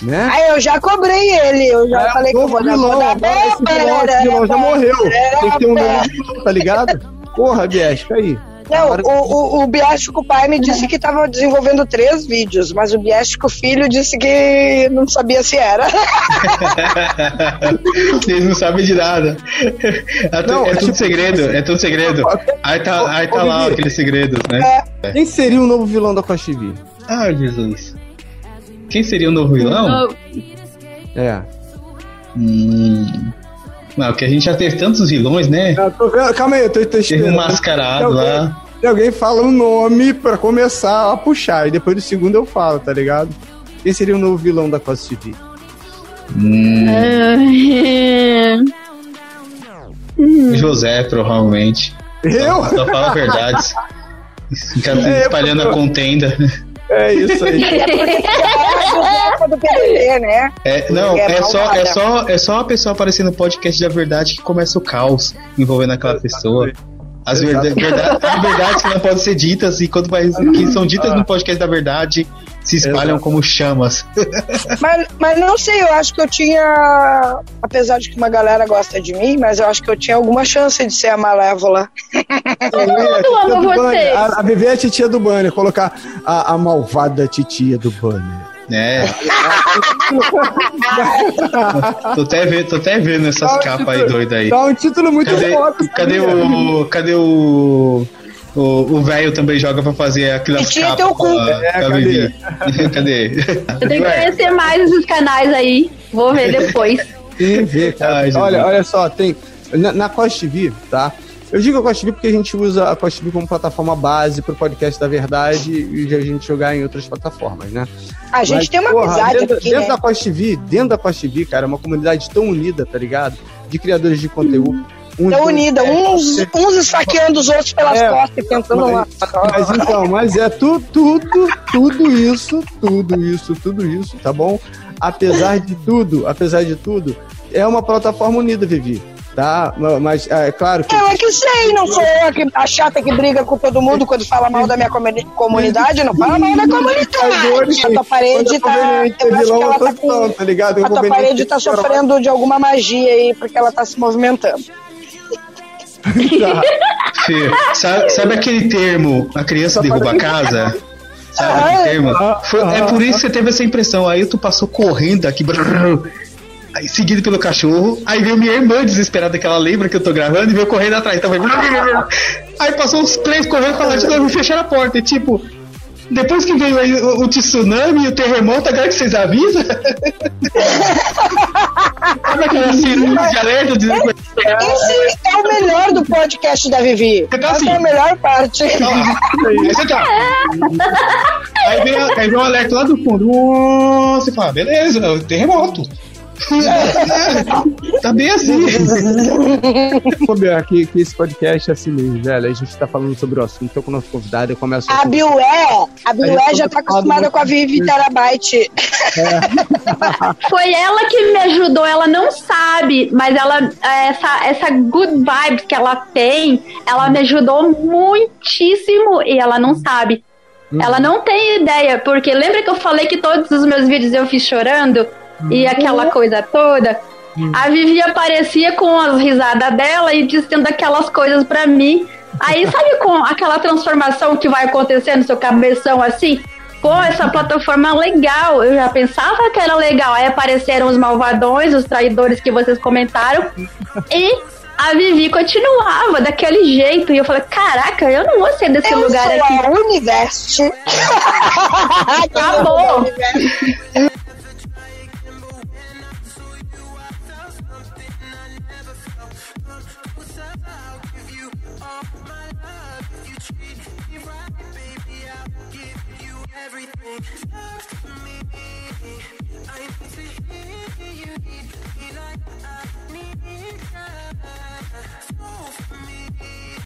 Né? Aí eu já cobrei ele, eu já É, falei que eu vou vilão, dar- agora esse vilão, esse vilão já morreu. Tem que ter um novo vilão, tá ligado? Porra, Biesco, aí. Não, o, o, o Biástico pai me disse que estava desenvolvendo três vídeos, mas o Biástico filho disse que não sabia se era. Eles não sabem de nada. É, tu- Não, é é tudo tipo- segredo, é tudo segredo. Aí tá, aí tá Ô, lá aqueles segredos, né? Quem seria o novo vilão da Costa TV? Ah, Jesus. Quem seria o novo vilão? É. Hum. Não, que a gente já teve tantos vilões, né? Eu tô vendo- calma aí, eu tô Teve testando. um mascarado lá. E alguém fala um nome pra começar a puxar. E depois do segundo eu falo, tá ligado? Quem seria o novo vilão da Costa TV? Hum. José, provavelmente. Eu? Só fala a verdade. Fica espalhando a contenda. É isso aí. É do PDT, né? É, não, É é só, é, só, é só uma pessoa aparecendo no podcast da verdade que começa o caos envolvendo aquela pessoa. As verda- verdade, as verdades que não podem ser ditas e quando vai, que são ditas no podcast da verdade se espalham Exato. como chamas. Mas, mas não sei, eu acho que eu tinha. Apesar de que uma galera gosta de mim, mas eu acho que eu tinha alguma chance de ser a Malévola. Todo mundo ama você. A, a Vivi é a titia do Banner. Colocar a, a malvada titia do Banner. né? tô, até vendo, tô até vendo essas um capas aí título- doidas aí. Dá um título muito Cadê, foda. cadê o. Cadê o. O o velho também joga pra fazer aquelas E tinha capas teu cu. É, cadê? Cadê? Eu tenho que conhecer mais esses canais aí. Vou ver depois. Tem ver, cara. Ai, olha, olha só, tem. Na, na Costa TV, tá? Eu digo a Costa TV porque a gente usa a Costa TV como plataforma base pro podcast da verdade e a gente jogar em outras plataformas, né? A gente Mas, tem uma porra, amizade dentro, aqui, dentro né? da Costa TV, dentro da Costa TV, cara, é uma comunidade tão unida, tá ligado? De criadores de conteúdo. Tão unida, uns, uns esfaqueando os outros pelas É, costas e tentando uma. Mas então, mas é tu, tudo, tudo isso, tudo isso, tudo isso, tá bom? Apesar de tudo, apesar de tudo, é uma plataforma unida, Vivi, tá? Ma- Mas é claro que. Eu é que sei, não sou eu a, que, a chata que briga com todo mundo quando fala mal da minha comuni- comunidade, não fala mal da comunidade. A tua parede tá. Eu acho que ela tá com. tá ligado? A tua parede tá sofrendo de alguma magia aí, porque ela tá se movimentando. Tá. Fê, sabe, sabe aquele termo, a criança derruba a casa? Sabe aquele termo? Foi- é por isso que você teve essa impressão. Aí tu passou correndo aqui, brrr, aí, seguido pelo cachorro. Aí veio minha irmã desesperada, que ela lembra que eu tô gravando, e veio correndo atrás. Então, foi aí passou uns três correndo pra lá de novo e fecharam a porta. E tipo, depois que veio aí o, o tsunami e o terremoto, agora que vocês avisam? Sabe aquela sirene de alerta? De... Esse é o melhor do podcast da Vivi. Você tá Essa assim. é a melhor parte. Aí você tá. Aí vem, aí vem um alerta lá do fundo. Você fala, beleza, é terremoto. tá bem assim. Souber que, que esse podcast é assim mesmo, velho. A gente tá falando sobre o assunto, tô com o nosso convidado, eu começo A Biué, a Biué já tá acostumada com a Vivi Terabyte. Foi ela que me ajudou, ela não sabe, mas ela essa essa good vibes que ela tem, ela me ajudou muitíssimo e ela não sabe. Ela não tem ideia, porque lembra que eu falei que todos os meus vídeos eu fiz chorando e aquela coisa toda? A Vivi aparecia com as risadas dela e dizendo aquelas coisas pra mim. Aí sabe com aquela transformação que vai acontecer no seu cabeção assim? Pô, essa plataforma é legal. Eu já pensava que era legal. Aí apareceram os malvadões, os traidores que vocês comentaram. E a Vivi continuava daquele jeito. E eu falei, caraca, eu não vou ser desse Eu lugar sou aqui. a Univeste. Acabou.